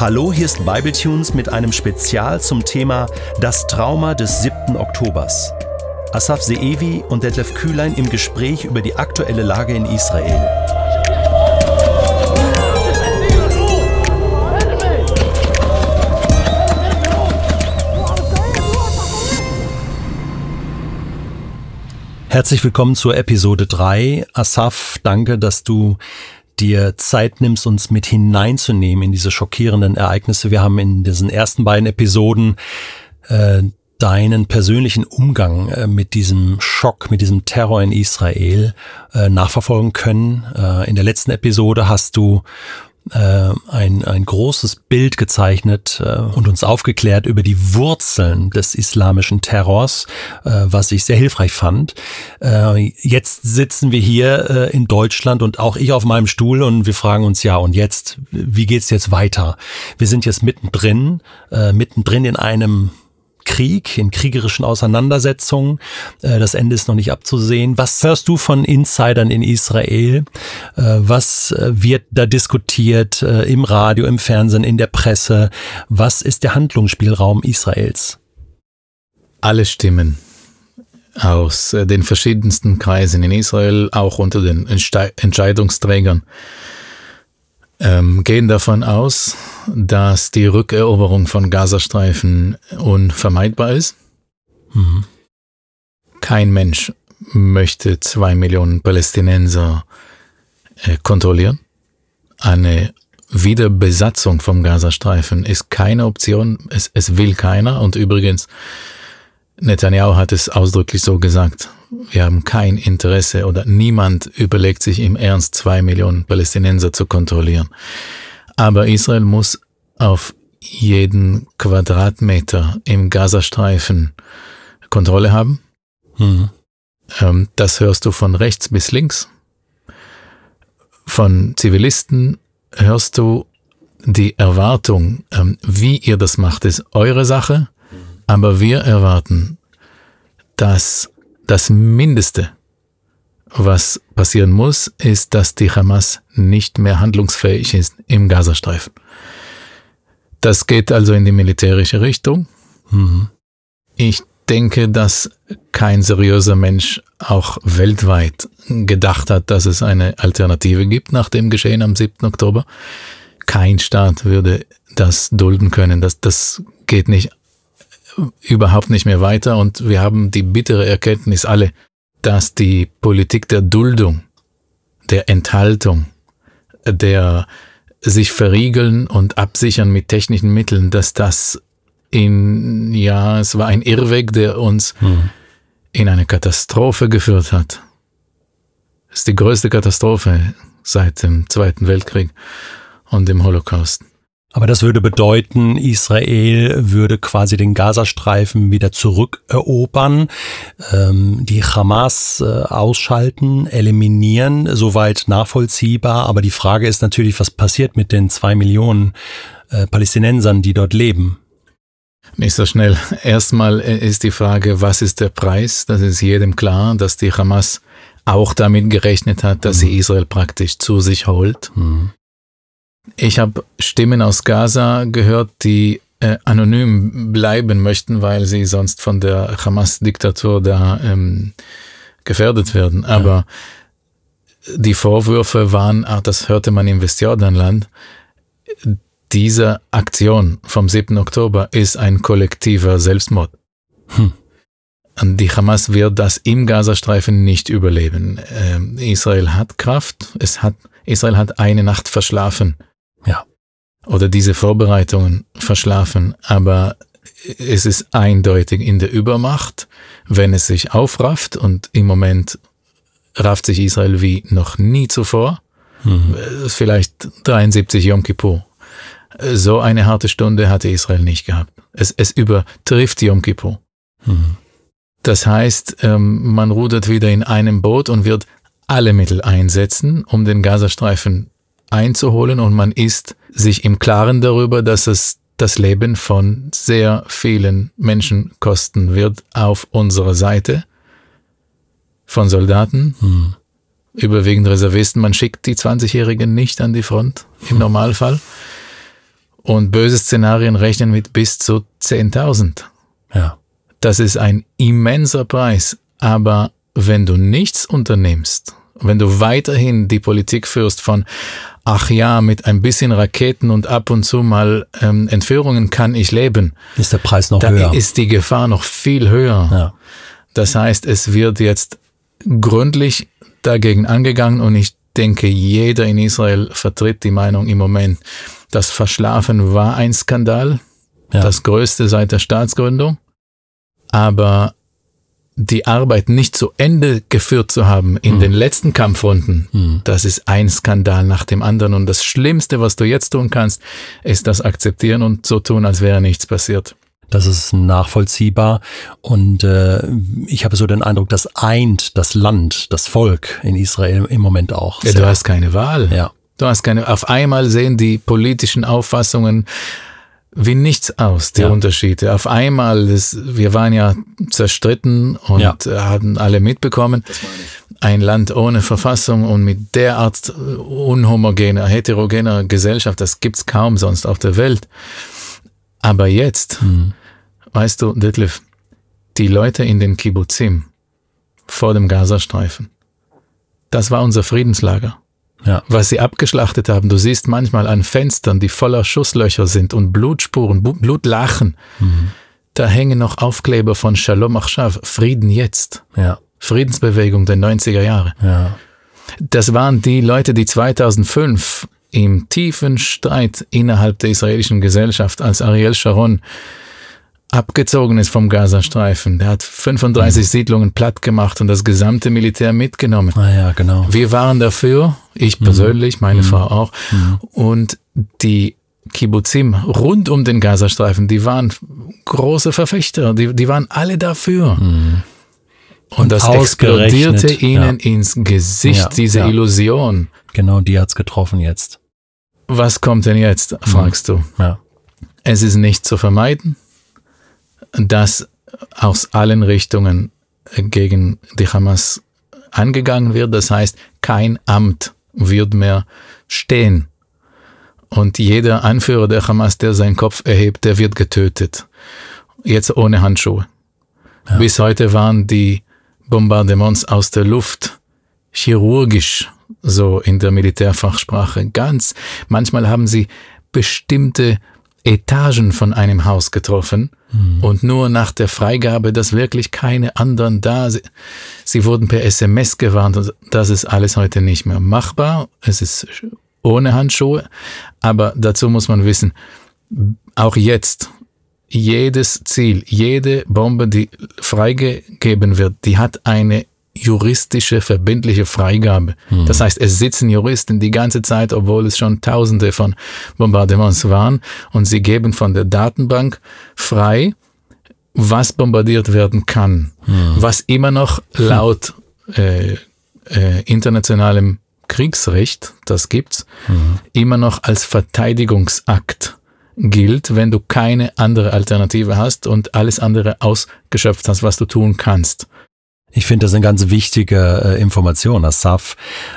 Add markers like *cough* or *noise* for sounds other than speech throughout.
Hallo, hier ist Bibletunes mit einem Spezial zum Thema Das Trauma des 7. Oktobers. Asaf Seevi und Detlef Kühlein im Gespräch über die aktuelle Lage in Israel. Herzlich willkommen zur Episode 3. Asaf, danke, dass du dir Zeit nimmst, uns mit hineinzunehmen in diese schockierenden Ereignisse. Wir haben in diesen ersten beiden Episoden äh, deinen persönlichen Umgang äh, mit diesem Schock, mit diesem Terror in Israel äh, nachverfolgen können. Äh, in der letzten Episode hast du äh, ein, ein großes Bild gezeichnet äh, und uns aufgeklärt über die Wurzeln des islamischen Terrors, äh, was ich sehr hilfreich fand. Äh, jetzt sitzen wir hier äh, in Deutschland und auch ich auf meinem Stuhl und wir fragen uns ja, und jetzt, wie geht's jetzt weiter? Wir sind jetzt mittendrin, äh, mittendrin in einem Krieg, in kriegerischen Auseinandersetzungen. Äh, das Ende ist noch nicht abzusehen. Was hörst du von Insidern in Israel? Äh, was äh, wird da diskutiert im Radio, im Fernsehen, in der Presse? Was ist der Handlungsspielraum Israels? Alle Stimmen aus den verschiedensten Kreisen in Israel, auch unter den Entscheidungsträgern, ähm, gehen davon aus, dass die Rückeroberung von Gazastreifen unvermeidbar ist. Mhm. Kein Mensch möchte zwei Millionen Palästinenser äh, kontrollieren. Eine Wiederbesatzung vom Gazastreifen ist keine Option. Es, es will keiner. Und übrigens, Netanyahu hat es ausdrücklich so gesagt wir haben kein Interesse oder niemand überlegt sich im Ernst, zwei Millionen Palästinenser zu kontrollieren. Aber Israel muss auf jeden Quadratmeter im Gazastreifen Kontrolle haben. Mhm. Das hörst du von rechts bis links. Von Zivilisten hörst du die Erwartung, ähm, wie ihr das macht, ist eure Sache. Aber wir erwarten, dass das Mindeste, was passieren muss, ist, dass die Hamas nicht mehr handlungsfähig ist im Gazastreifen. Das geht also in die militärische Richtung. Mhm. Ich denke, dass kein seriöser Mensch auch weltweit gedacht hat, dass es eine Alternative gibt nach dem Geschehen am 7. Oktober. Kein Staat würde das dulden können. Das, das geht nicht überhaupt nicht mehr weiter und wir haben die bittere Erkenntnis alle, dass die Politik der Duldung, der Enthaltung, der sich verriegeln und absichern mit technischen Mitteln, dass das in, ja, es war ein Irrweg, der uns hm. in eine Katastrophe geführt hat. Es ist die größte Katastrophe seit dem Zweiten Weltkrieg und dem Holocaust. Aber das würde bedeuten, Israel würde quasi den Gazastreifen wieder zurückerobern, ähm, die Hamas äh, ausschalten, eliminieren, soweit nachvollziehbar. Aber die Frage ist natürlich, was passiert mit den zwei Millionen äh, Palästinensern, die dort leben? Nicht so schnell. Erstmal äh, ist die Frage, was ist der Preis? Das ist jedem klar, dass die Hamas auch damit gerechnet hat, dass mhm. sie Israel praktisch zu sich holt. Mhm. Ich habe Stimmen aus Gaza gehört, die äh, anonym bleiben möchten, weil sie sonst von der Hamas-Diktatur da ähm, gefährdet werden. Aber ja. die Vorwürfe waren, ach, das hörte man im Westjordanland, diese Aktion vom 7. Oktober ist ein kollektiver Selbstmord. Hm. Und die Hamas wird das im Gazastreifen nicht überleben. Ähm, Israel hat Kraft, es hat, Israel hat eine Nacht verschlafen. Oder diese Vorbereitungen verschlafen. Aber es ist eindeutig in der Übermacht, wenn es sich aufrafft und im Moment rafft sich Israel wie noch nie zuvor. Mhm. Vielleicht 73 Yom Kippur. So eine harte Stunde hatte Israel nicht gehabt. Es, es übertrifft Yom Kippur. Mhm. Das heißt, ähm, man rudert wieder in einem Boot und wird alle Mittel einsetzen, um den Gazastreifen einzuholen und man ist sich im Klaren darüber, dass es das Leben von sehr vielen Menschen kosten wird auf unserer Seite von Soldaten, hm. überwiegend Reservisten. Man schickt die 20-Jährigen nicht an die Front im hm. Normalfall. Und böse Szenarien rechnen mit bis zu 10.000. Ja. Das ist ein immenser Preis. Aber wenn du nichts unternimmst, wenn du weiterhin die Politik führst von, ach ja, mit ein bisschen Raketen und ab und zu mal ähm, Entführungen kann ich leben, Ist der Preis noch da höher? ist die Gefahr noch viel höher. ja. Das heißt, es wird jetzt gründlich dagegen angegangen und ich denke, jeder in Israel vertritt die Meinung im Moment, das Verschlafen war ein Skandal, Ja. das größte seit der Staatsgründung, aber die Arbeit nicht zu Ende geführt zu haben in den letzten Kampfrunden, Hm. das ist ein Skandal nach dem anderen und das Schlimmste, was du jetzt tun kannst, ist das akzeptieren und so tun, als wäre nichts passiert. Das ist nachvollziehbar. Und äh, ich habe so den Eindruck, das eint das Land, das Volk in Israel im Moment auch. Ja, du hast keine Wahl. ja. Du hast keine, auf einmal sehen die politischen Auffassungen wie nichts aus, die Ja. Unterschiede. Auf einmal, das, wir waren ja zerstritten und Ja. äh, hatten alle mitbekommen, ein Land ohne Verfassung und mit derart äh, unhomogener, heterogener Gesellschaft, das gibt's kaum sonst auf der Welt. Aber jetzt, Hm. weißt du, Detlef, die Leute in den Kibbutzim vor dem Gazastreifen, das war unser Friedenslager Ja. was sie abgeschlachtet haben. Du siehst manchmal an Fenstern, die voller Schusslöcher sind und Blutspuren, Blutlachen. Da hängen noch Aufkleber von Shalom Achshav, Frieden jetzt, Ja. Friedensbewegung der 90er Jahre. Ja. Das waren die Leute, die 2005 im tiefen Streit innerhalb der israelischen Gesellschaft, als Ariel Sharon abgezogen ist vom Gazastreifen, der hat 35 Siedlungen platt gemacht und das gesamte Militär mitgenommen. Ah ja, genau. Wir waren dafür, ich persönlich, meine Frau auch, und die Kibbutzim rund um den Gazastreifen, die waren große Verfechter, die, die waren alle dafür. Und, Und das explodierte ihnen ins Gesicht, Ja, diese ja. Illusion. Genau, die hat's getroffen jetzt. Was kommt denn jetzt, fragst du. Ja. Es ist nicht zu vermeiden, dass aus allen Richtungen gegen die Hamas angegangen wird. Das heißt, kein Amt wird mehr stehen. Und jeder Anführer der Hamas, der seinen Kopf erhebt, der wird getötet. Jetzt ohne Handschuhe. Bis heute waren die Bombardements aus der Luft chirurgisch, so in der Militärfachsprache, ganz. Manchmal haben sie bestimmte Etagen von einem Haus getroffen und nur nach der Freigabe, dass wirklich keine anderen da sind. Sie wurden per SMS gewarnt. und Das ist alles heute nicht mehr machbar. Es ist ohne Handschuhe. Aber dazu muss man wissen, auch jetzt, jedes Ziel, jede Bombe, die freigegeben wird, die hat eine juristische, verbindliche Freigabe. Das heißt, es sitzen Juristen die ganze Zeit, obwohl es schon tausende von Bombardements waren, und sie geben von der Datenbank frei, was bombardiert werden kann, was immer noch laut äh, äh, internationalem Kriegsrecht, das gibt's, immer noch als Verteidigungsakt gilt, wenn du keine andere Alternative hast und alles andere ausgeschöpft hast, was du tun kannst. Ich finde das eine ganz wichtige äh, Information, Asaf,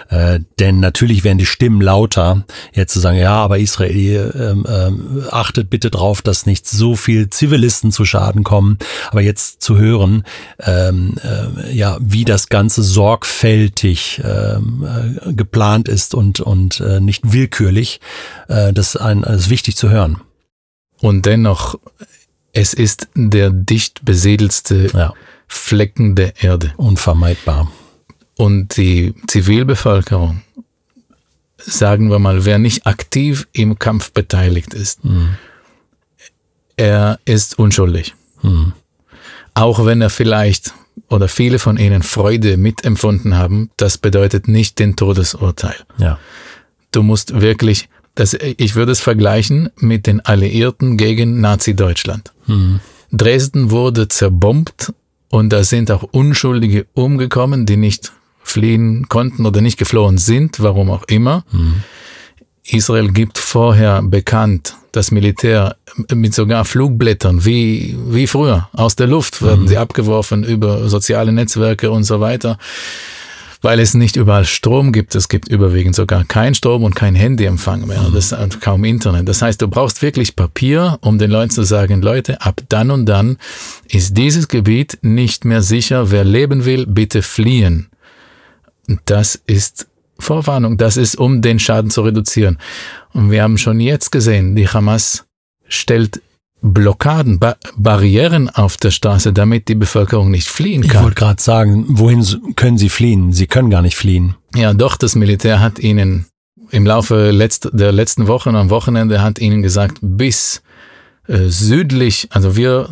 äh, denn natürlich werden die Stimmen lauter, jetzt zu sagen, ja, aber Israel ähm, ähm, achtet bitte drauf, dass nicht so viel Zivilisten zu Schaden kommen, aber jetzt zu hören, ähm, äh, ja, wie das Ganze sorgfältig ähm, äh, geplant ist und und äh, nicht willkürlich, äh, das ist, ein, das ist wichtig zu hören. Und dennoch, es ist der dicht besiedelste Ja, Flecken der Erde. unvermeidbar. Und die Zivilbevölkerung, sagen wir mal, wer nicht aktiv im Kampf beteiligt ist, Hm. er ist unschuldig. Hm. Auch wenn er vielleicht oder viele von ihnen Freude mitempfunden haben, das bedeutet nicht den Todesurteil. Ja, Du musst wirklich, das, ich würde es vergleichen mit den Alliierten gegen Nazi-Deutschland. hm. Dresden wurde zerbombt und da sind auch Unschuldige umgekommen, die nicht fliehen konnten oder nicht geflohen sind, warum auch immer. Israel gibt vorher bekannt, das Militär mit sogar Flugblättern, wie, wie früher, aus der Luft werden sie abgeworfen über soziale Netzwerke und so weiter. Weil es nicht überall Strom gibt. Es gibt überwiegend sogar kein Strom und kein Handyempfang mehr. Mhm. Das ist kaum Internet. Das heißt, du brauchst wirklich Papier, um den Leuten zu sagen, Leute, ab dann und dann ist dieses Gebiet nicht mehr sicher. Wer leben will, bitte fliehen. Das ist Vorwarnung. Das ist, um den Schaden zu reduzieren. Und wir haben schon jetzt gesehen, die Hamas stellt Blockaden, ba Barrieren auf der Straße, damit die Bevölkerung nicht fliehen kann. Ich wollte gerade sagen, wohin können sie fliehen? Sie können gar nicht fliehen. Ja, doch, das Militär hat ihnen im Laufe letzt, der letzten Wochen am Wochenende hat ihnen gesagt, bis äh, südlich, also wir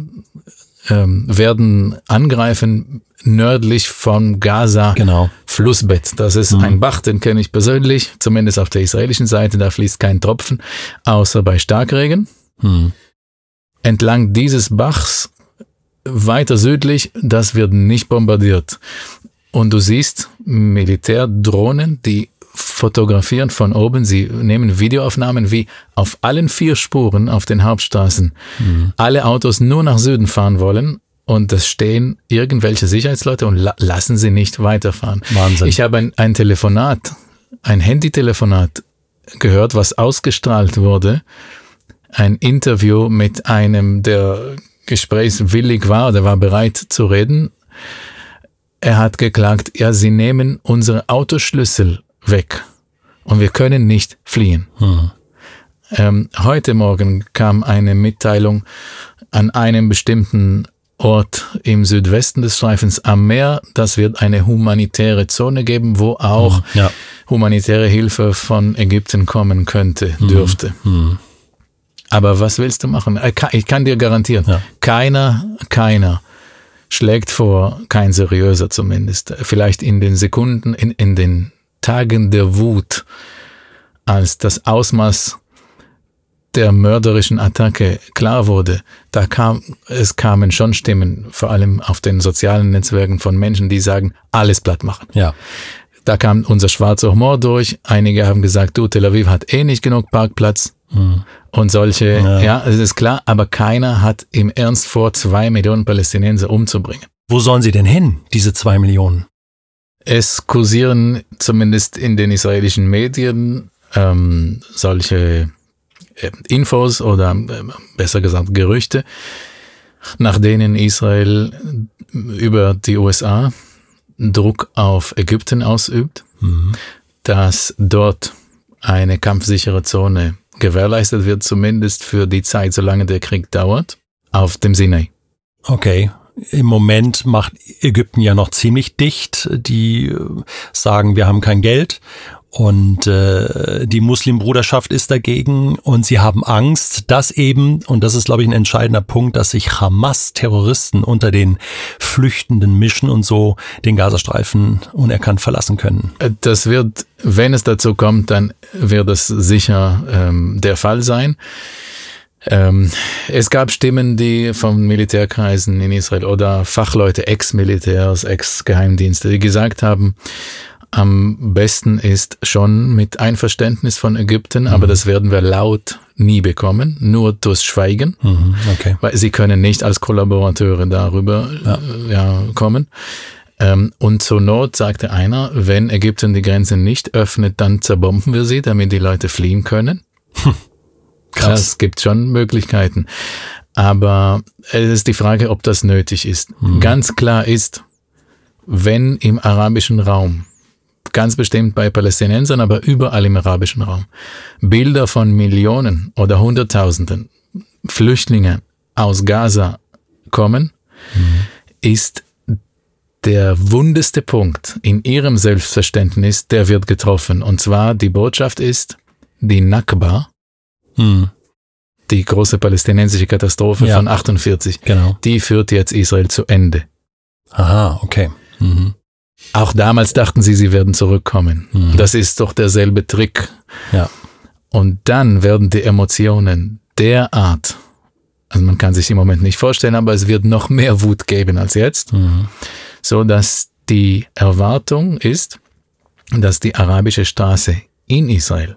ähm, werden angreifen nördlich vom Gaza genau. Flussbett. Das ist mhm. ein Bach, den kenne ich persönlich, zumindest auf der israelischen Seite, da fließt kein Tropfen, außer bei Starkregen. Mhm entlang dieses Bachs weiter südlich, das wird nicht bombardiert. Und du siehst Militärdrohnen, die fotografieren von oben, sie nehmen Videoaufnahmen, wie auf allen vier Spuren auf den Hauptstraßen mhm. alle Autos nur nach Süden fahren wollen und es stehen irgendwelche Sicherheitsleute und la lassen sie nicht weiterfahren. Wahnsinn. Ich habe ein, ein Telefonat, ein Handytelefonat gehört, was ausgestrahlt wurde ein Interview mit einem, der gesprächswillig war, der war bereit zu reden. Er hat geklagt, ja, sie nehmen unsere Autoschlüssel weg und wir können nicht fliehen. Hm. Ähm, heute Morgen kam eine Mitteilung an einem bestimmten Ort im Südwesten des Streifens am Meer. Das wird eine humanitäre Zone geben, wo auch hm, ja. humanitäre Hilfe von Ägypten kommen könnte, hm. dürfte. Hm. Aber was willst du machen? Äh, ich kann dir garantieren, ja. keiner, keiner schlägt vor, kein seriöser zumindest, vielleicht in den Sekunden, in, in den Tagen der Wut, als das Ausmaß der mörderischen Attacke klar wurde, da kam, es kamen schon Stimmen, vor allem auf den sozialen Netzwerken von Menschen, die sagen, alles platt machen. Ja. Da kam unser schwarzer Humor durch. Einige haben gesagt, du, Tel Aviv hat eh nicht genug Parkplatz. Mhm. Und solche, ja. ja, es ist klar, aber keiner hat im Ernst vor, zwei Millionen Palästinenser umzubringen. Wo sollen sie denn hin, diese zwei Millionen? Es kursieren zumindest in den israelischen Medien ähm, solche äh, Infos oder äh, besser gesagt Gerüchte, nach denen Israel über die USA Druck auf Ägypten ausübt, mhm. dass dort eine kampfsichere Zone gewährleistet wird, zumindest für die Zeit, solange der Krieg dauert, auf dem Sinai. Okay. Im Moment macht Ägypten ja noch ziemlich dicht. Die äh, sagen, wir haben kein Geld und äh, die Muslimbruderschaft ist dagegen und sie haben Angst, dass eben, und das ist, glaube ich, ein entscheidender Punkt, dass sich Hamas-Terroristen unter den Flüchtenden mischen und so den Gazastreifen unerkannt verlassen können. Das wird, wenn es dazu kommt, dann wird es sicher ähm, der Fall sein. Ähm, es gab Stimmen, die von Militärkreisen in Israel oder Fachleute, Ex-Militärs, Ex-Geheimdienste, die gesagt haben, am besten ist schon mit Einverständnis von Ägypten, mhm. aber das werden wir laut nie bekommen, nur durchs Schweigen, mhm, okay. weil sie können nicht als Kollaborateure darüber ja. Äh, ja kommen. Ähm, und zur Not sagte einer, wenn Ägypten die Grenze nicht öffnet, dann zerbomben wir sie, damit die Leute fliehen können. Hm. Krass. Es gibt schon Möglichkeiten. Aber es ist die Frage, ob das nötig ist. Mhm. Ganz klar ist, wenn im arabischen Raum ganz bestimmt bei Palästinensern, aber überall im arabischen Raum. Bilder von Millionen oder Hunderttausenden Flüchtlingen aus Gaza kommen, mhm. ist der wundeste Punkt in ihrem Selbstverständnis, der wird getroffen. Und zwar die Botschaft ist, die Nakba, mhm. die große palästinensische Katastrophe ja. von 48, genau. die führt jetzt Israel zu Ende. Aha, okay. Mhm. Auch damals dachten sie, sie werden zurückkommen. Mhm. Das ist doch derselbe Trick. Ja. Und dann werden die Emotionen derart, also man kann sich im Moment nicht vorstellen, aber es wird noch mehr Wut geben als jetzt, mhm. so dass die Erwartung ist, dass die arabische Straße in Israel,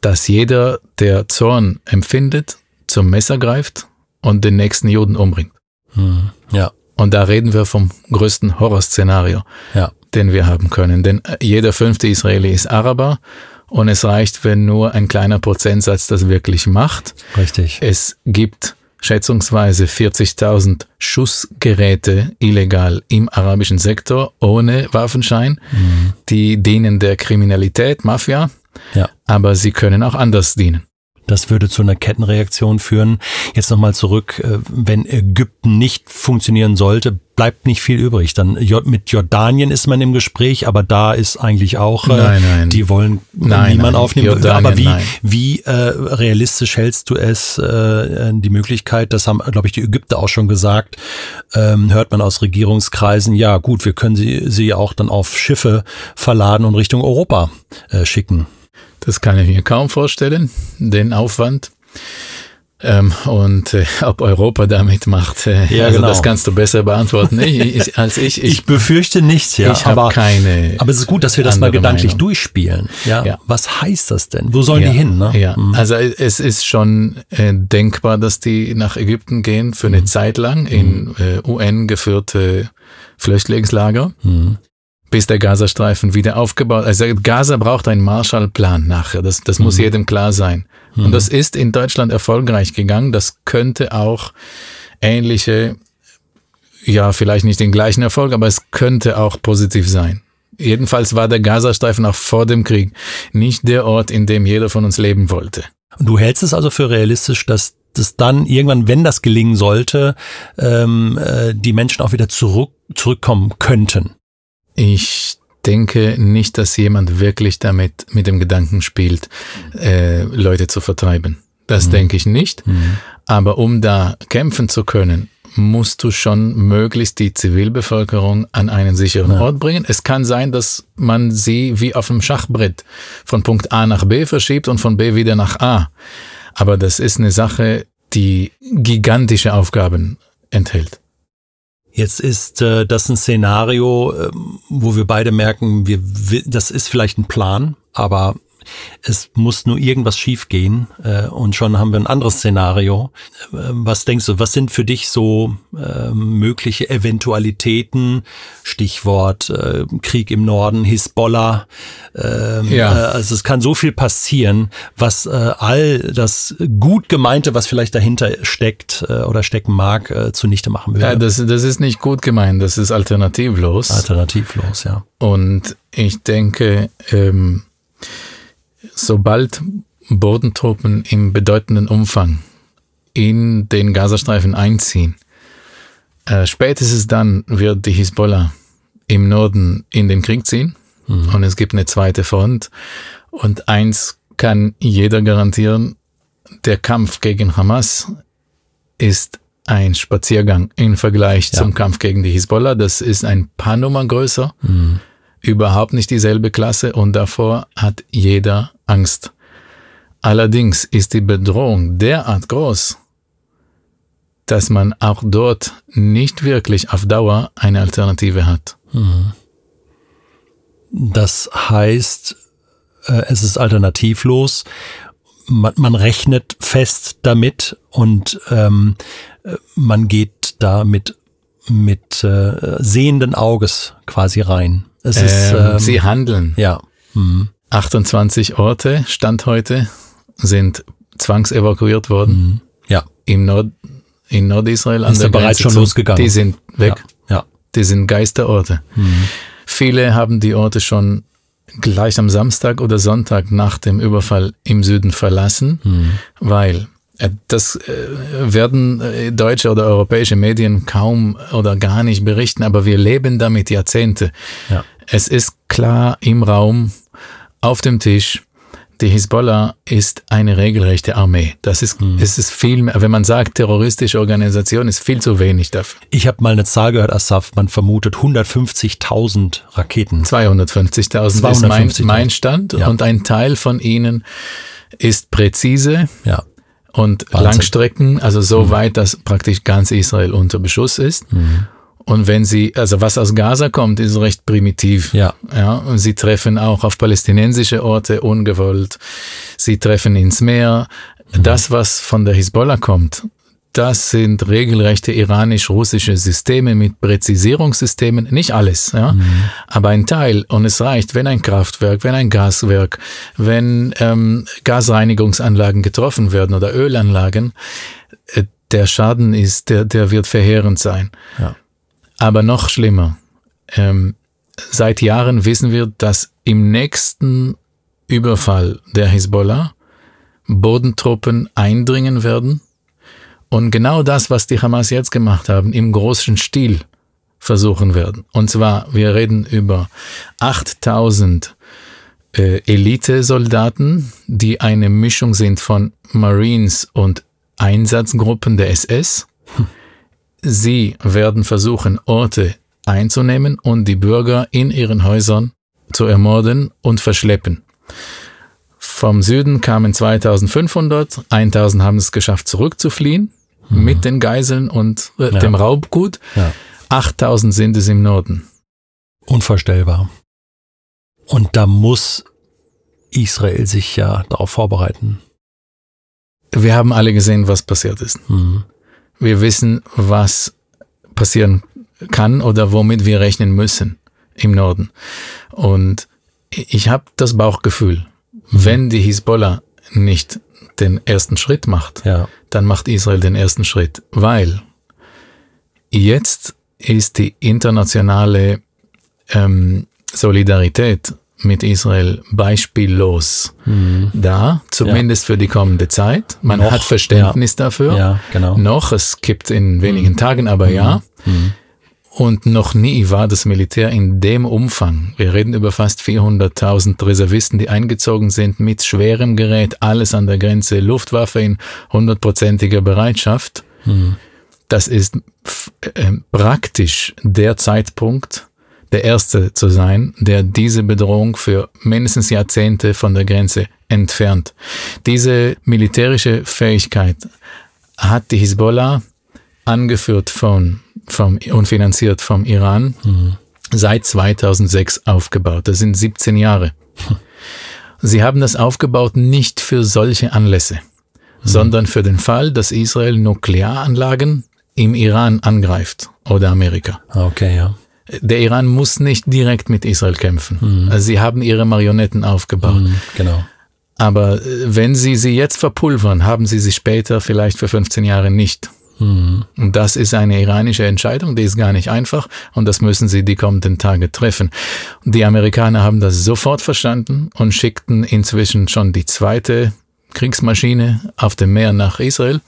dass jeder, der Zorn empfindet, zum Messer greift und den nächsten Juden umbringt. Mhm. Ja. Und da reden wir vom größten Horrorszenario. Ja. den wir haben können. Denn äh, jeder fünfte Israeli ist Araber und es reicht, wenn nur ein kleiner Prozentsatz das wirklich macht. Richtig. Es gibt schätzungsweise 40.000 Schussgeräte illegal im arabischen Sektor ohne Waffenschein. Mhm. Die dienen der Kriminalität, Mafia, ja. aber sie können auch anders dienen. Das würde zu einer Kettenreaktion führen. Jetzt nochmal zurück, äh, wenn Ägypten nicht funktionieren sollte, bleibt nicht viel übrig. Dann mit Jordanien ist man im Gespräch, aber da ist eigentlich auch, äh, nein, nein. die wollen nein, niemand aufnehmen. Jordanien, aber wie, wie äh, realistisch hältst du es, äh, die Möglichkeit, das haben, glaube ich, die Ägypter auch schon gesagt, ähm, hört man aus Regierungskreisen, ja gut, wir können sie, sie auch dann auf Schiffe verladen und Richtung Europa äh, schicken. Das kann ich mir kaum vorstellen, den Aufwand. Ähm, und äh, ob Europa damit macht, äh, Ja, also genau. das kannst du besser beantworten ich, *laughs* ich, als ich. Ich, befürchte nichts, ja. ich habe aber, keine. aber es ist gut, dass wir das mal gedanklich Meinung. durchspielen. Ja. Ja. Was heißt das denn? Wo sollen ja, die hin? Ne? Ja, Mhm. also es ist schon äh, denkbar, dass die nach Ägypten gehen für Mhm. eine Zeit lang in äh, UN geführte Flüchtlingslager, Mhm. Bis der Gazastreifen wieder aufgebaut. Also Gaza braucht einen Marshallplan nachher. Das, das muss Mhm. jedem klar sein. Und das ist in Deutschland erfolgreich gegangen. Das könnte auch ähnliche, ja, vielleicht nicht den gleichen Erfolg, aber es könnte auch positiv sein. Jedenfalls war der Gazastreifen auch vor dem Krieg nicht der Ort, in dem jeder von uns leben wollte. Du hältst es also für realistisch, dass das dann irgendwann, wenn das gelingen sollte, ähm, äh, die Menschen auch wieder zurück, zurückkommen könnten. Ich denke nicht, dass jemand wirklich damit mit dem Gedanken spielt, äh, Leute zu vertreiben. Das denke ich nicht. Aber um da kämpfen zu können, musst du schon möglichst die Zivilbevölkerung an einen sicheren Ort bringen. Es kann sein, dass man sie wie auf einem Schachbrett von Punkt A nach B verschiebt und von B wieder nach A. Aber das ist eine Sache, die gigantische Aufgaben enthält. Jetzt ist äh, das ein Szenario, ähm, wo wir beide merken, wir, wi- das ist vielleicht ein Plan, aber es muss nur irgendwas schiefgehen äh, und schon haben wir ein anderes Szenario. Äh, was denkst du, was sind für dich so äh, mögliche Eventualitäten? Stichwort äh, Krieg im Norden, Hisbollah. Ähm, Ja. äh, also es kann so viel passieren, was äh, all das gut gemeinte, was vielleicht dahinter steckt äh, oder stecken mag, äh, zunichte machen würde. Ja, das, das ist nicht gut gemeint, das ist alternativlos. Alternativlos, ja. Und ich denke, ähm, sobald Bodentruppen im bedeutenden Umfang in den Gazastreifen einziehen, äh, spätestens dann wird die Hisbollah im Norden in den Krieg ziehen und es gibt eine zweite Front. Und eins kann jeder garantieren, der Kampf gegen Hamas ist ein Spaziergang im Vergleich Ja. zum Kampf gegen die Hisbollah. Das ist ein paar Nummern größer überhaupt nicht dieselbe Klasse und davor hat jeder Angst. Allerdings ist die Bedrohung derart groß, dass man auch dort nicht wirklich auf Dauer eine Alternative hat. Das heißt, äh, es ist alternativlos. Man, man rechnet fest damit und ähm, äh, man geht da mit, mit äh, sehenden Auges quasi rein. Es ist, Ähm, ähm, sie handeln. ja. Mhm. 28 Orte, Stand heute, sind zwangsevakuiert worden Mhm. Ja. im Nord, in Nordisrael. Ist ja bereits schon zu- losgegangen. Die sind weg. Ja. ja. Die sind Geisterorte. Viele haben die Orte schon gleich am Samstag oder Sonntag nach dem Überfall im Süden verlassen, weil äh, das äh, werden äh, deutsche oder europäische Medien kaum oder gar nicht berichten, aber wir leben damit Jahrzehnte. Ja. Es ist klar im Raum, auf dem Tisch, die Hisbollah ist eine regelrechte Armee. Das ist, es ist viel mehr, wenn man sagt, terroristische Organisation ist viel zu wenig dafür. Ich habe mal eine Zahl gehört, Asaf, man vermutet 150.000 Raketen. 250.000 ist mein, 250.000. mein Stand Ja. und ein Teil von ihnen ist präzise Ja. Und Wahnsinn. Langstrecken, also so weit, dass praktisch ganz Israel unter Beschuss ist. Und wenn sie, also was aus Gaza kommt, ist recht primitiv. Ja. Ja, und sie treffen auch auf palästinensische Orte ungewollt. Sie treffen ins Meer. Das, was von der Hisbollah kommt, das sind regelrechte iranisch-russische Systeme mit Präzisierungssystemen. Nicht alles, ja, mhm. aber ein Teil. Und es reicht, wenn ein Kraftwerk, wenn ein Gaswerk, wenn ähm, Gasreinigungsanlagen getroffen werden oder Ölanlagen, äh, der Schaden ist, der, der wird verheerend sein. Ja. Aber noch schlimmer. Ähm, seit Jahren wissen wir, dass im nächsten Überfall der Hisbollah Bodentruppen eindringen werden und genau das, was die Hamas jetzt gemacht haben, im großen Stil versuchen werden. Und zwar, wir reden über 8000 äh, Elite-Soldaten, die eine Mischung sind von Marines und Einsatzgruppen der SS. Sie werden versuchen, Orte einzunehmen und die Bürger in ihren Häusern zu ermorden und verschleppen. Vom Süden kamen 2500, 1000 haben es geschafft zurückzufliehen mhm. mit den Geiseln und äh, ja. dem Raubgut. Ja. 8000 sind es im Norden. Unvorstellbar. Und da muss Israel sich ja darauf vorbereiten. Wir haben alle gesehen, was passiert ist. Mhm. Wir wissen, was passieren kann oder womit wir rechnen müssen im Norden. Und ich habe das Bauchgefühl, mhm. wenn die Hisbollah nicht den ersten Schritt macht, ja. dann macht Israel den ersten Schritt, weil jetzt ist die internationale ähm, Solidarität mit Israel beispiellos mhm. da, zumindest ja. für die kommende Zeit. Man Noch, hat Verständnis ja. dafür. Ja, genau. Noch, es gibt in wenigen mhm. Tagen, aber ja. Mhm. mhm. Und noch nie war das Militär in dem Umfang. Wir reden über fast 400.000 Reservisten, die eingezogen sind mit schwerem Gerät, alles an der Grenze, Luftwaffe in hundertprozentiger Bereitschaft. Mhm. Das ist äh, praktisch der Zeitpunkt, der Erste zu sein, der diese Bedrohung für mindestens Jahrzehnte von der Grenze entfernt. Diese militärische Fähigkeit hat die Hisbollah, angeführt von vom, und finanziert vom Iran, mhm. seit 2006 aufgebaut. Das sind 17 Jahre. *laughs* Sie haben das aufgebaut nicht für solche Anlässe, mhm. sondern für den Fall, dass Israel Nuklearanlagen im Iran angreift oder Amerika. Okay, ja. Der Iran muss nicht direkt mit Israel kämpfen. Mhm. Also sie haben ihre Marionetten aufgebaut. Mhm, genau. Aber äh, wenn sie sie jetzt verpulvern, haben sie sie später vielleicht für 15 Jahre nicht. Mhm. Und das ist eine iranische Entscheidung, die ist gar nicht einfach und das müssen sie die kommenden Tage treffen. Die Amerikaner haben das sofort verstanden und schickten inzwischen schon die zweite Kriegsmaschine auf dem Meer nach Israel.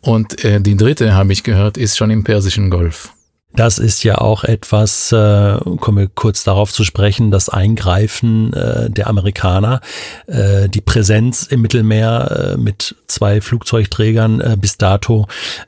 Und äh, die dritte, habe ich gehört, ist schon im Persischen Golf. Das ist ja auch etwas, äh, kommen wir kurz darauf zu sprechen, das Eingreifen äh, der Amerikaner, äh, die Präsenz im Mittelmeer äh, mit zwei Flugzeugträgern äh, bis dato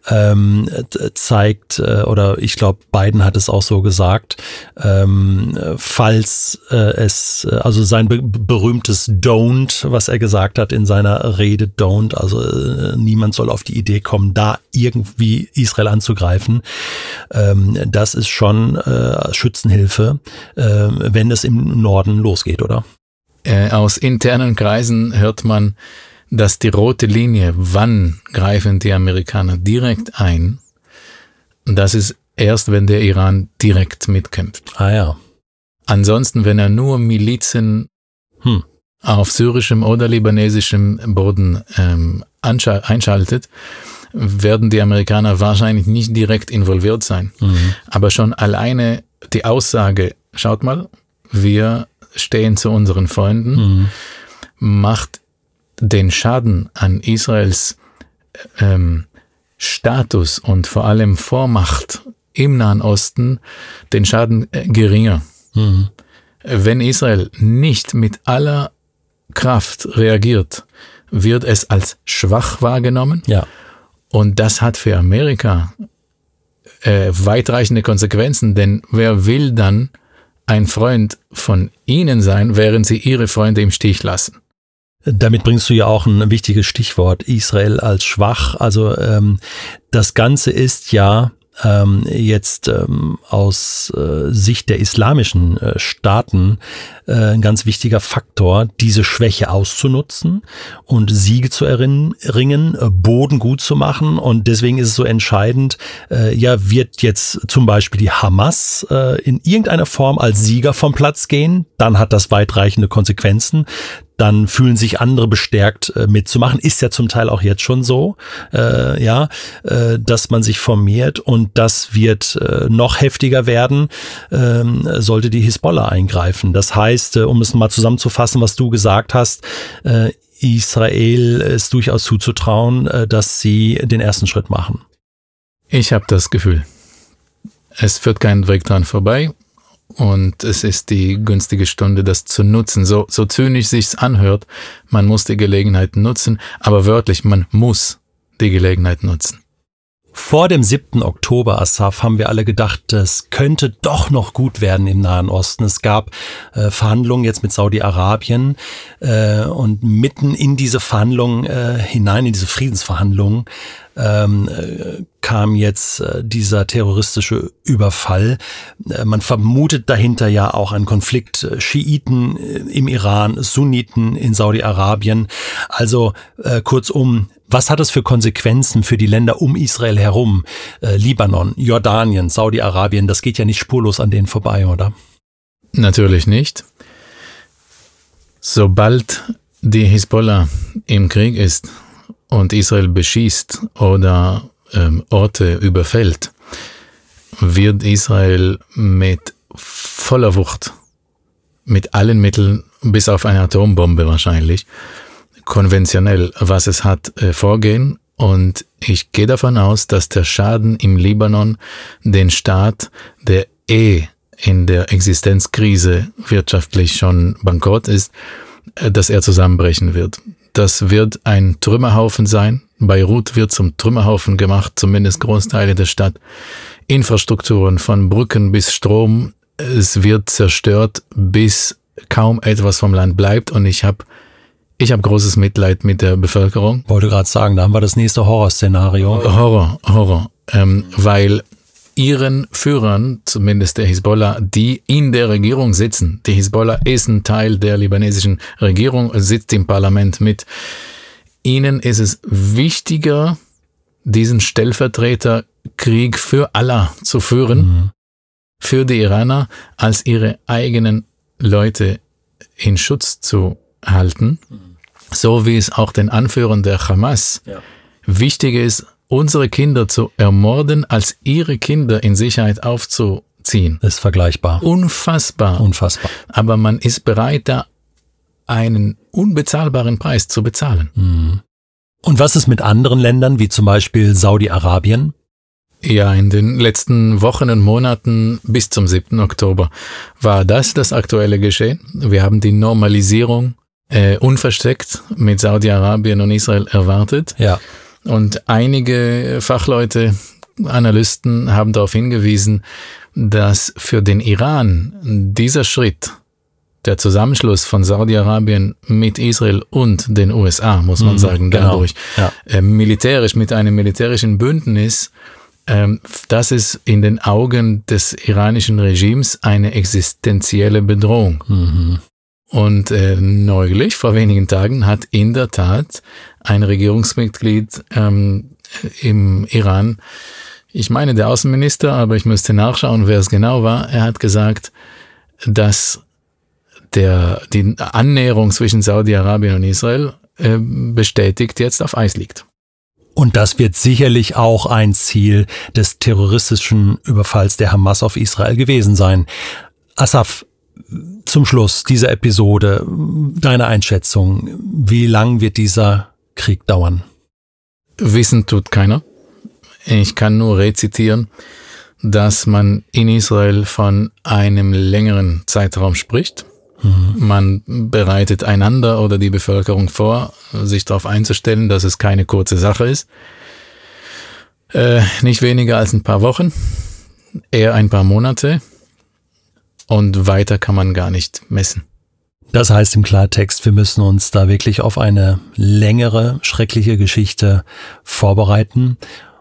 ähm, zeigt, äh, oder ich glaube, Biden hat es auch so gesagt, ähm, falls äh, es, äh, also sein be berühmtes Don't, was er gesagt hat in seiner Rede, Don't, also äh, niemand soll auf die Idee kommen, da irgendwie Israel anzugreifen. Ähm, das ist schon äh, Schützenhilfe, äh, wenn es im Norden losgeht, oder? Äh, aus internen Kreisen hört man, dass die rote Linie, wann greifen die Amerikaner direkt ein, das ist erst, wenn der Iran direkt mitkämpft. Ah ja. Ansonsten, wenn er nur Milizen hm. auf syrischem oder libanesischem Boden ähm, einschaltet, werden die Amerikaner wahrscheinlich nicht direkt involviert sein. Mhm. Aber schon alleine die Aussage, schaut mal, wir stehen zu unseren Freunden, mhm. macht den Schaden an Israels ähm, Status und vor allem Vormacht im Nahen Osten den Schaden äh, geringer. Mhm. Wenn Israel nicht mit aller Kraft reagiert, wird es als schwach wahrgenommen. Ja. Und das hat für Amerika äh, weitreichende Konsequenzen, denn wer will dann ein Freund von ihnen sein, während sie ihre Freunde im Stich lassen? Damit bringst du ja auch ein wichtiges Stichwort, Israel als schwach. Also ähm, das Ganze ist ja ähm, jetzt ähm, aus äh, Sicht der islamischen äh, Staaten äh, ein ganz wichtiger Faktor, diese Schwäche auszunutzen und Siege zu erringen, äh, Boden gut zu machen. Und deswegen ist es so entscheidend, äh, ja, wird jetzt zum Beispiel die Hamas äh, in irgendeiner Form als Sieger vom Platz gehen, dann hat das weitreichende Konsequenzen dann fühlen sich andere bestärkt äh, mitzumachen. Ist ja zum Teil auch jetzt schon so, äh, ja, äh, dass man sich formiert und das wird äh, noch heftiger werden, ähm, sollte die Hisbollah eingreifen. Das heißt, äh, um es mal zusammenzufassen, was du gesagt hast, äh, Israel ist durchaus zuzutrauen, äh, dass sie den ersten Schritt machen. Ich habe das Gefühl, es führt kein Weg dran vorbei und es ist die günstige Stunde, das zu nutzen. So, so zynisch sich's anhört, man muss die Gelegenheit nutzen, aber wörtlich, man muss die Gelegenheit nutzen. Vor dem 7. Oktober, Asaf, haben wir alle gedacht, es könnte doch noch gut werden im Nahen Osten. Es gab äh, Verhandlungen jetzt mit Saudi-Arabien äh, und mitten in diese Verhandlungen äh, hinein, in diese Friedensverhandlungen, ähm, äh, kam jetzt äh, dieser terroristische Überfall. Äh, man vermutet dahinter ja auch einen Konflikt äh, Schiiten äh, im Iran, Sunniten in Saudi-Arabien. Also äh, kurzum, was hat es für Konsequenzen für die Länder um Israel herum? Äh, Libanon, Jordanien, Saudi-Arabien, das geht ja nicht spurlos an denen vorbei, oder? Natürlich nicht. Sobald die Hisbollah im Krieg ist und Israel beschießt oder ähm, Orte überfällt, wird Israel mit voller Wucht, mit allen Mitteln, bis auf eine Atombombe wahrscheinlich, konventionell, was es hat, äh, vorgehen. Und ich gehe davon aus, dass der Schaden im Libanon den Staat, der eh in der Existenzkrise wirtschaftlich schon bankrott ist, äh, dass er zusammenbrechen wird. Das wird ein Trümmerhaufen sein. Beirut wird zum Trümmerhaufen gemacht, zumindest Großteile der Stadt. Infrastrukturen von Brücken bis Strom. Es wird zerstört, bis kaum etwas vom Land bleibt. Und ich habe ich hab großes Mitleid mit der Bevölkerung. Wollte gerade sagen, da haben wir das nächste Horrorszenario. Horror, Horror. Ähm, weil ihren Führern, zumindest der Hisbollah, die in der Regierung sitzen. Die Hisbollah ist ein Teil der libanesischen Regierung, sitzt im Parlament mit. Ihnen ist es wichtiger, diesen Stellvertreterkrieg für Allah zu führen, mhm. für die Iraner, als ihre eigenen Leute in Schutz zu halten. So wie es auch den Anführern der Hamas ja. wichtig ist, unsere Kinder zu ermorden, als ihre Kinder in Sicherheit aufzuziehen. Das ist vergleichbar. Unfassbar. Unfassbar. Aber man ist bereit, da einen unbezahlbaren Preis zu bezahlen. Mhm. Und was ist mit anderen Ländern, wie zum Beispiel Saudi-Arabien? Ja, in den letzten Wochen und Monaten bis zum 7. Oktober war das das aktuelle Geschehen. Wir haben die Normalisierung äh, unversteckt mit Saudi-Arabien und Israel erwartet. Ja. Und einige Fachleute, Analysten haben darauf hingewiesen, dass für den Iran dieser Schritt, der Zusammenschluss von Saudi-Arabien mit Israel und den USA, muss man mhm, sagen, genau. dadurch, ja. äh, militärisch mit einem militärischen Bündnis, ähm, das ist in den Augen des iranischen Regimes eine existenzielle Bedrohung. Mhm. Und äh, neulich, vor wenigen Tagen, hat in der Tat ein Regierungsmitglied ähm, im Iran, ich meine der Außenminister, aber ich müsste nachschauen, wer es genau war, er hat gesagt, dass der, die Annäherung zwischen Saudi-Arabien und Israel äh, bestätigt jetzt auf Eis liegt. Und das wird sicherlich auch ein Ziel des terroristischen Überfalls der Hamas auf Israel gewesen sein. Asaf, zum Schluss dieser Episode, deine Einschätzung, wie lang wird dieser Krieg dauern? Wissen tut keiner. Ich kann nur rezitieren, dass man in Israel von einem längeren Zeitraum spricht. Mhm. Man bereitet einander oder die Bevölkerung vor, sich darauf einzustellen, dass es keine kurze Sache ist. Äh, nicht weniger als ein paar Wochen, eher ein paar Monate. Und weiter kann man gar nicht messen. Das heißt im Klartext, wir müssen uns da wirklich auf eine längere, schreckliche Geschichte vorbereiten.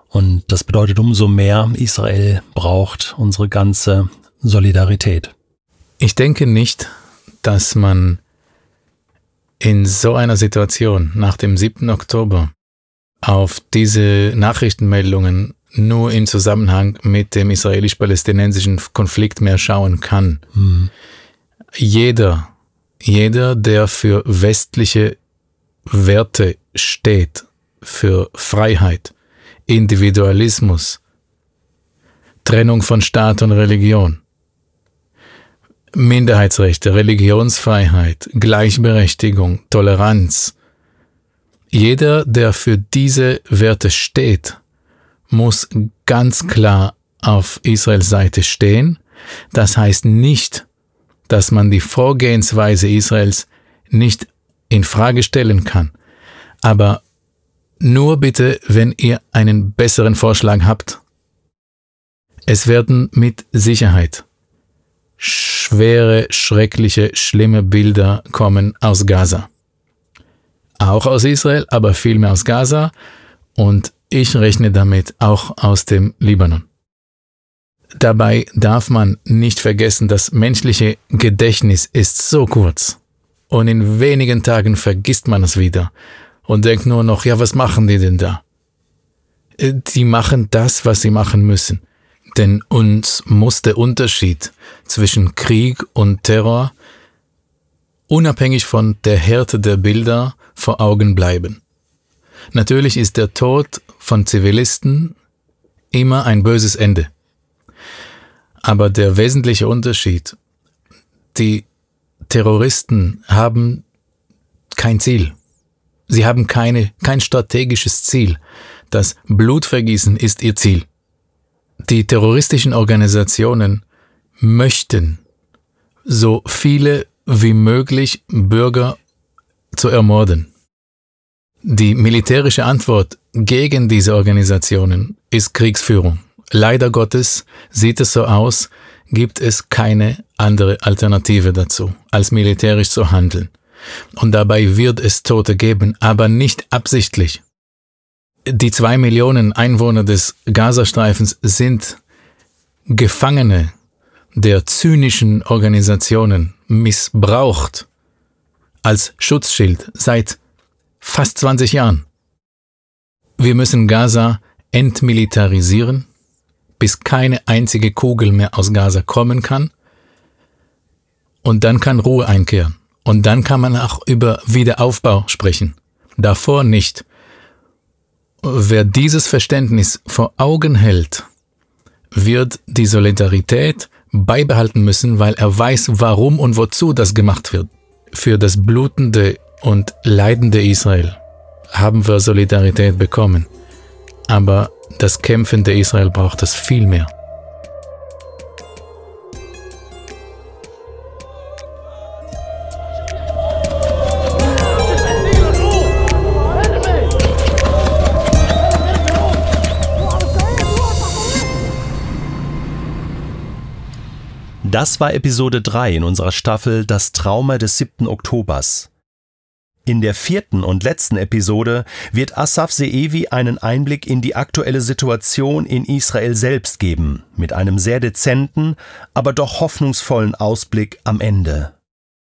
Und das bedeutet umso mehr, Israel braucht unsere ganze Solidarität. Ich denke nicht, dass man in so einer Situation nach dem 7. Oktober auf diese Nachrichtenmeldungen nur im Zusammenhang mit dem israelisch-palästinensischen Konflikt mehr schauen kann. Mhm. Jeder, jeder, der für westliche Werte steht, für Freiheit, Individualismus, Trennung von Staat und Religion, Minderheitsrechte, Religionsfreiheit, Gleichberechtigung, Toleranz. Jeder, der für diese Werte steht, muss ganz klar auf Israels Seite stehen. Das heißt nicht, dass man die Vorgehensweise Israels nicht in Frage stellen kann. Aber nur bitte, wenn ihr einen besseren Vorschlag habt. Es werden mit Sicherheit schwere, schreckliche, schlimme Bilder kommen aus Gaza. Auch aus Israel, aber vielmehr aus Gaza und ich rechne damit auch aus dem Libanon. Dabei darf man nicht vergessen, das menschliche Gedächtnis ist so kurz und in wenigen Tagen vergisst man es wieder und denkt nur noch, ja, was machen die denn da? Die machen das, was sie machen müssen. Denn uns muss der Unterschied zwischen Krieg und Terror unabhängig von der Härte der Bilder vor Augen bleiben. Natürlich ist der Tod von Zivilisten immer ein böses Ende. Aber der wesentliche Unterschied, die Terroristen haben kein Ziel. Sie haben keine, kein strategisches Ziel. Das Blutvergießen ist ihr Ziel. Die terroristischen Organisationen möchten so viele wie möglich Bürger zu ermorden. Die militärische Antwort gegen diese Organisationen ist Kriegsführung. Leider Gottes sieht es so aus, gibt es keine andere Alternative dazu, als militärisch zu handeln. Und dabei wird es Tote geben, aber nicht absichtlich. Die zwei Millionen Einwohner des Gazastreifens sind Gefangene der zynischen Organisationen missbraucht als Schutzschild seit fast 20 Jahren. Wir müssen Gaza entmilitarisieren, bis keine einzige Kugel mehr aus Gaza kommen kann. Und dann kann Ruhe einkehren. Und dann kann man auch über Wiederaufbau sprechen. Davor nicht. Wer dieses Verständnis vor Augen hält, wird die Solidarität beibehalten müssen, weil er weiß, warum und wozu das gemacht wird. Für das blutende und leidende Israel haben wir Solidarität bekommen. Aber das kämpfende Israel braucht es viel mehr. Das war Episode 3 in unserer Staffel Das Trauma des 7. Oktobers. In der vierten und letzten Episode wird Asaf Seevi einen Einblick in die aktuelle Situation in Israel selbst geben, mit einem sehr dezenten, aber doch hoffnungsvollen Ausblick am Ende.